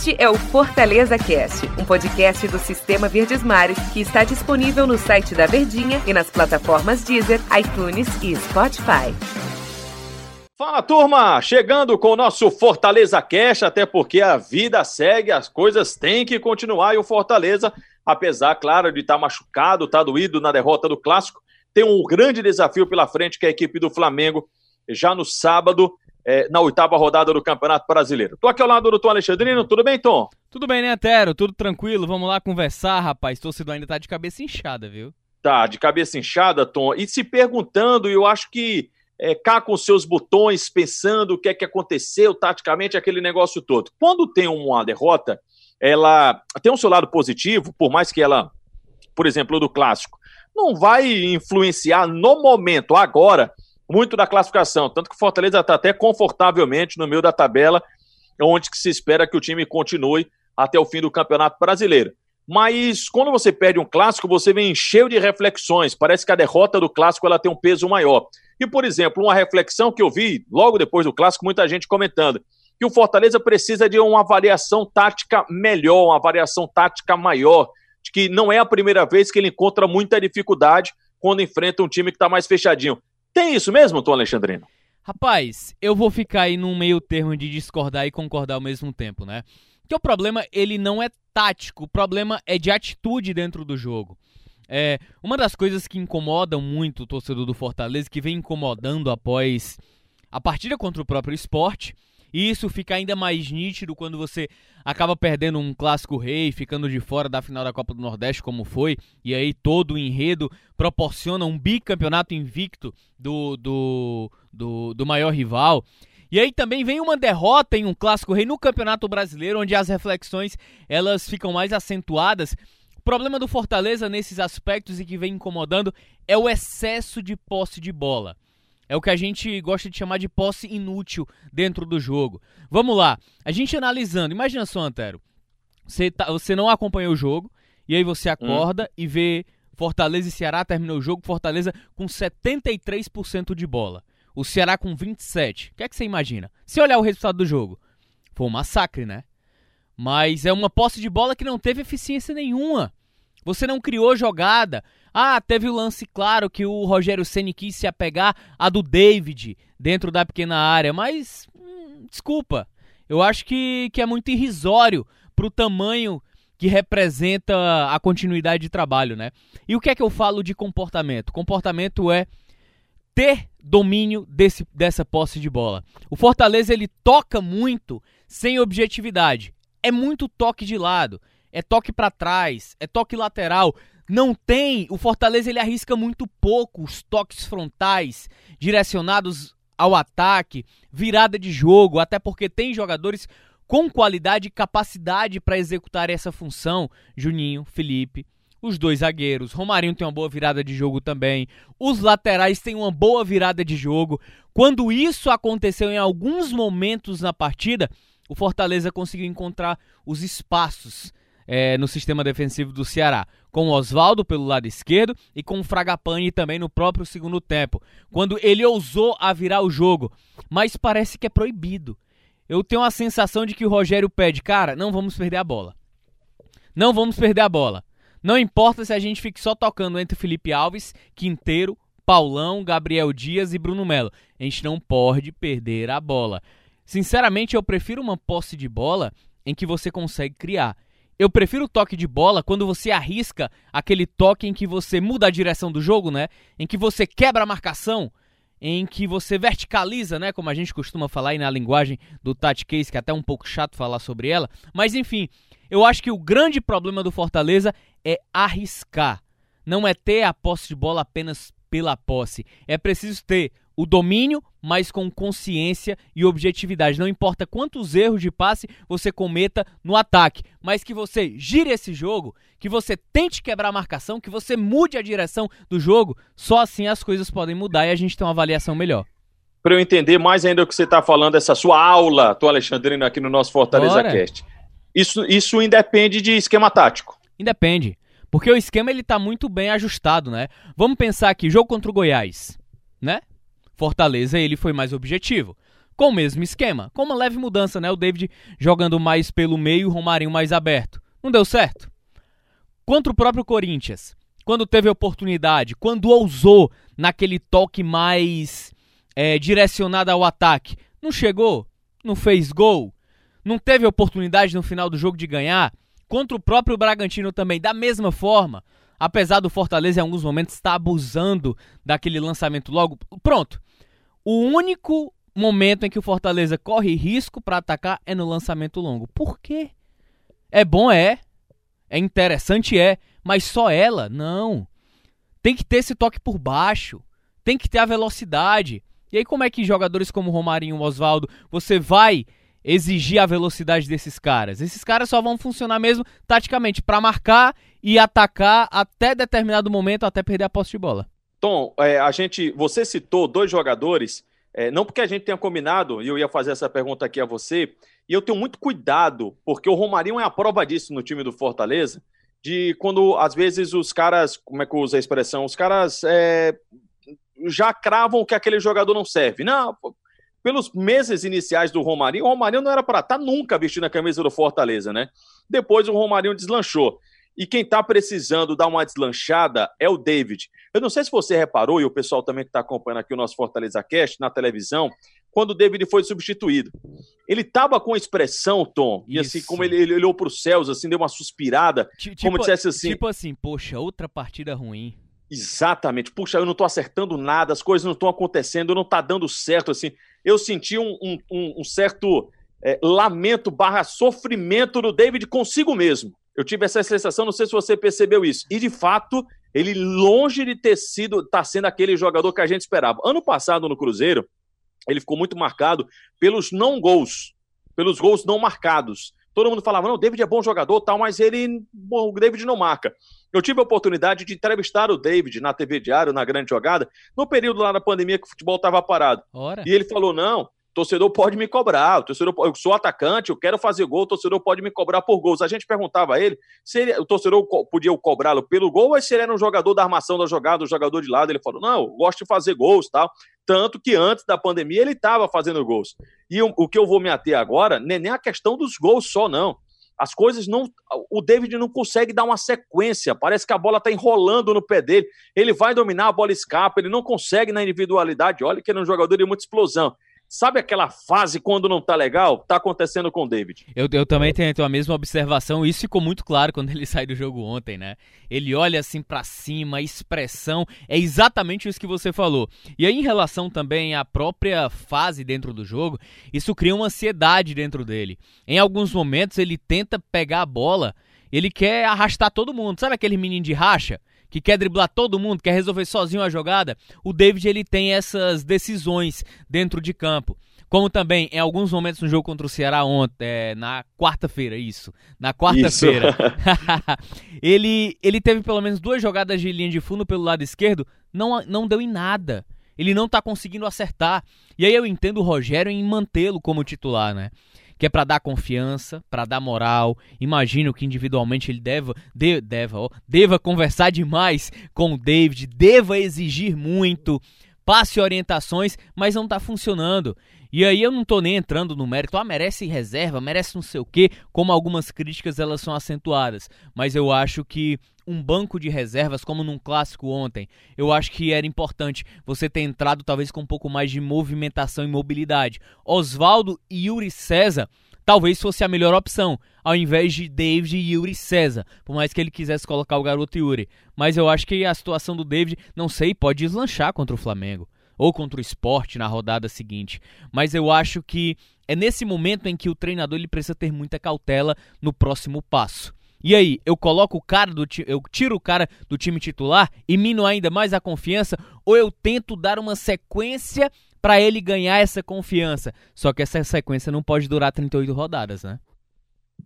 Este é o Fortaleza Cast, um podcast do Sistema Verdes Mares que está disponível no site da Verdinha e nas plataformas Deezer, iTunes e Spotify. Fala turma, chegando com o nosso Fortaleza Cast, até porque a vida segue, as coisas têm que continuar e o Fortaleza, apesar, claro, de estar tá machucado, estar tá doído na derrota do Clássico, tem um grande desafio pela frente que é a equipe do Flamengo já no sábado é, na oitava rodada do Campeonato Brasileiro. Tô aqui ao lado do Tom Alexandrino, tudo bem, Tom? Tudo bem, né, Antero? Tudo tranquilo? Vamos lá conversar, rapaz. Torcedor ainda tá de cabeça inchada, viu? Tá, de cabeça inchada, Tom. E se perguntando, eu acho que é, cá com seus botões, pensando o que é que aconteceu taticamente, aquele negócio todo. Quando tem uma derrota, ela tem um seu lado positivo, por mais que ela, por exemplo, do clássico, não vai influenciar no momento, agora, muito da classificação. Tanto que o Fortaleza está até confortavelmente no meio da tabela, onde se espera que o time continue até o fim do Campeonato Brasileiro. Mas quando você perde um clássico, você vem cheio de reflexões. Parece que a derrota do clássico ela tem um peso maior. E, por exemplo, uma reflexão que eu vi logo depois do clássico, muita gente comentando que o Fortaleza precisa de uma variação tática melhor, uma variação tática maior, de que não é a primeira vez que ele encontra muita dificuldade quando enfrenta um time que está mais fechadinho. Tem isso mesmo, Tom Alexandrino? Rapaz, eu vou ficar aí num meio termo de discordar e concordar ao mesmo tempo, né? Que o problema, ele não é tático, o problema é de atitude dentro do jogo. É, uma das coisas que incomodam muito o torcedor do Fortaleza, que vem incomodando após a partida contra o próprio esporte, e isso fica ainda mais nítido quando você acaba perdendo um clássico rei, ficando de fora da final da Copa do Nordeste, como foi, e aí todo o enredo proporciona um bicampeonato invicto do, do, do, do maior rival. E aí também vem uma derrota em um clássico rei no Campeonato Brasileiro, onde as reflexões elas ficam mais acentuadas. O problema do Fortaleza nesses aspectos e que vem incomodando é o excesso de posse de bola. É o que a gente gosta de chamar de posse inútil dentro do jogo. Vamos lá, a gente analisando, imagina só, Antero, você, tá, você não acompanhou o jogo, e aí você acorda hum. e vê Fortaleza e Ceará, terminou o jogo, Fortaleza com 73% de bola. O Ceará com 27%. O que é que você imagina? Se olhar o resultado do jogo, foi um massacre, né? Mas é uma posse de bola que não teve eficiência nenhuma. Você não criou jogada. Ah, teve o lance claro que o Rogério Ceni quis se apegar a do David dentro da pequena área, mas hum, desculpa, eu acho que, que é muito irrisório para o tamanho que representa a continuidade de trabalho, né? E o que é que eu falo de comportamento? Comportamento é ter domínio desse, dessa posse de bola. O Fortaleza ele toca muito sem objetividade. É muito toque de lado, é toque para trás, é toque lateral. Não tem, o Fortaleza ele arrisca muito pouco os toques frontais direcionados ao ataque, virada de jogo, até porque tem jogadores com qualidade e capacidade para executar essa função. Juninho, Felipe, os dois zagueiros, Romarinho tem uma boa virada de jogo também, os laterais têm uma boa virada de jogo. Quando isso aconteceu em alguns momentos na partida, o Fortaleza conseguiu encontrar os espaços é, no sistema defensivo do Ceará, com o Oswaldo pelo lado esquerdo e com o Fragapane também no próprio segundo tempo, quando ele ousou a virar o jogo, mas parece que é proibido. Eu tenho a sensação de que o Rogério pede, cara, não vamos perder a bola. Não vamos perder a bola. Não importa se a gente fique só tocando entre Felipe Alves, Quinteiro, Paulão, Gabriel Dias e Bruno Melo. A gente não pode perder a bola. Sinceramente, eu prefiro uma posse de bola em que você consegue criar. Eu prefiro o toque de bola quando você arrisca aquele toque em que você muda a direção do jogo, né? Em que você quebra a marcação, em que você verticaliza, né? Como a gente costuma falar aí na linguagem do Tati Case, que é até um pouco chato falar sobre ela. Mas enfim, eu acho que o grande problema do Fortaleza é arriscar. Não é ter a posse de bola apenas pela posse. É preciso ter o domínio, mas com consciência e objetividade. Não importa quantos erros de passe você cometa no ataque, mas que você gire esse jogo, que você tente quebrar a marcação, que você mude a direção do jogo. Só assim as coisas podem mudar e a gente tem uma avaliação melhor. Para eu entender mais ainda o que você está falando, essa sua aula, tô Alexandrino aqui no nosso Fortaleza Bora. Cast. Isso, isso independe de esquema tático. Independe. Porque o esquema ele tá muito bem ajustado, né? Vamos pensar aqui, jogo contra o Goiás, né? Fortaleza ele foi mais objetivo. com o mesmo esquema, com uma leve mudança, né? O David jogando mais pelo meio, o Romarinho mais aberto. Não deu certo. Contra o próprio Corinthians, quando teve oportunidade, quando ousou naquele toque mais é, direcionado ao ataque, não chegou, não fez gol, não teve oportunidade no final do jogo de ganhar. Contra o próprio Bragantino também, da mesma forma. Apesar do Fortaleza em alguns momentos estar abusando daquele lançamento logo. Pronto. O único momento em que o Fortaleza corre risco para atacar é no lançamento longo. Por quê? É bom, é. É interessante, é. Mas só ela? Não. Tem que ter esse toque por baixo. Tem que ter a velocidade. E aí, como é que jogadores como Romarinho e Oswaldo, você vai exigir a velocidade desses caras? Esses caras só vão funcionar mesmo taticamente para marcar e atacar até determinado momento, até perder a posse de bola. Tom, é, a gente, você citou dois jogadores, é, não porque a gente tenha combinado, e eu ia fazer essa pergunta aqui a você, e eu tenho muito cuidado, porque o Romarinho é a prova disso no time do Fortaleza, de quando às vezes os caras, como é que usa a expressão, os caras é, já cravam que aquele jogador não serve. Não, pelos meses iniciais do Romarinho, o Romarinho não era para estar tá nunca vestindo a camisa do Fortaleza, né? Depois o Romarinho deslanchou. E quem está precisando dar uma deslanchada é o David. Eu não sei se você reparou, e o pessoal também que está acompanhando aqui o nosso Fortaleza Cast na televisão, quando o David foi substituído. Ele estava com expressão, Tom, e assim, como ele, ele olhou para os céus, assim, deu uma suspirada, tipo, como dissesse assim... Tipo assim, poxa, outra partida ruim. Exatamente. Puxa, eu não estou acertando nada, as coisas não estão acontecendo, não está dando certo, assim. Eu senti um, um, um certo é, lamento barra sofrimento do David consigo mesmo. Eu tive essa sensação, não sei se você percebeu isso. E, de fato, ele longe de ter sido, tá sendo aquele jogador que a gente esperava. Ano passado, no Cruzeiro, ele ficou muito marcado pelos não gols, pelos gols não marcados. Todo mundo falava, não, o David é bom jogador, tal, mas ele, bom, o David não marca. Eu tive a oportunidade de entrevistar o David na TV Diário, na Grande Jogada, no período lá da pandemia que o futebol estava parado. Ora. E ele falou, não, torcedor pode me cobrar, o torcedor, eu sou atacante, eu quero fazer gol, o torcedor pode me cobrar por gols. A gente perguntava a ele se ele, o torcedor podia cobrá-lo pelo gol ou se ele era um jogador da armação da jogada, um jogador de lado. Ele falou: não, gosto de fazer gols tal. Tanto que antes da pandemia ele estava fazendo gols. E o, o, que eu vou me ater agora não é nem a questão dos gols só, não. As coisas não. O David não consegue dar uma sequência. Parece que a bola está enrolando no pé dele. Ele vai dominar, a bola escapa. Ele não consegue na individualidade. Olha que ele é um jogador de muita explosão. Sabe aquela fase quando não tá legal? Tá acontecendo com o David. Eu, eu também tenho a mesma observação. Isso ficou muito claro quando ele sai do jogo ontem, né? Ele olha assim para cima, expressão é exatamente isso que você falou. E aí, em relação também à própria fase dentro do jogo, isso cria uma ansiedade dentro dele. Em alguns momentos, ele tenta pegar a bola, ele quer arrastar todo mundo. Sabe aquele menino de racha? Que quer driblar todo mundo, quer resolver sozinho a jogada, o David ele tem essas decisões dentro de campo. Como também em alguns momentos no jogo contra o Ceará ontem, é, na quarta-feira, isso. Na quarta-feira. ele, ele teve pelo menos duas jogadas de linha de fundo pelo lado esquerdo, não, não deu em nada. Ele não tá conseguindo acertar. E aí eu entendo o Rogério em mantê-lo como titular, né? Que é para dar confiança, para dar moral. Imagino que individualmente ele deva, de, deva, ó, deva conversar demais com o David, deva exigir muito, passe orientações, mas não está funcionando. E aí eu não tô nem entrando no mérito, ah, merece reserva, merece não sei o quê, como algumas críticas elas são acentuadas. Mas eu acho que um banco de reservas, como num clássico ontem, eu acho que era importante você ter entrado talvez com um pouco mais de movimentação e mobilidade. Oswaldo e Yuri César talvez fosse a melhor opção, ao invés de David e Yuri César, por mais que ele quisesse colocar o garoto Yuri. Mas eu acho que a situação do David, não sei, pode deslanchar contra o Flamengo ou contra o esporte na rodada seguinte. Mas eu acho que é nesse momento em que o treinador ele precisa ter muita cautela no próximo passo. E aí, eu coloco o cara do eu tiro o cara do time titular e mino ainda mais a confiança ou eu tento dar uma sequência para ele ganhar essa confiança? Só que essa sequência não pode durar 38 rodadas, né?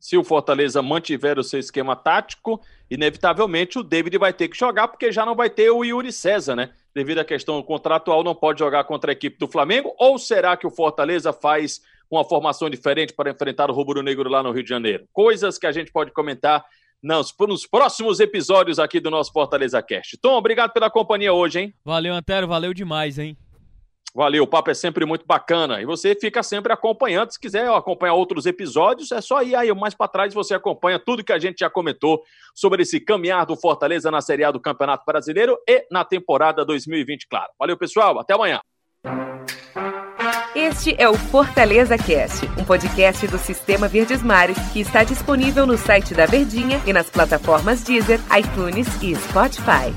Se o Fortaleza mantiver o seu esquema tático, inevitavelmente o David vai ter que jogar, porque já não vai ter o Yuri César, né? Devido à questão contratual, não pode jogar contra a equipe do Flamengo? Ou será que o Fortaleza faz uma formação diferente para enfrentar o Rubro Negro lá no Rio de Janeiro? Coisas que a gente pode comentar nos, nos próximos episódios aqui do nosso Fortaleza Cast. Tom, obrigado pela companhia hoje, hein? Valeu, Antero, valeu demais, hein? Valeu, o papo é sempre muito bacana. E você fica sempre acompanhando. Se quiser acompanhar outros episódios, é só ir aí mais para trás você acompanha tudo que a gente já comentou sobre esse caminhar do Fortaleza na Série A do Campeonato Brasileiro e na temporada 2020, claro. Valeu, pessoal. Até amanhã. Este é o Fortaleza Cast, um podcast do Sistema Verdes Mares que está disponível no site da Verdinha e nas plataformas Deezer, iTunes e Spotify.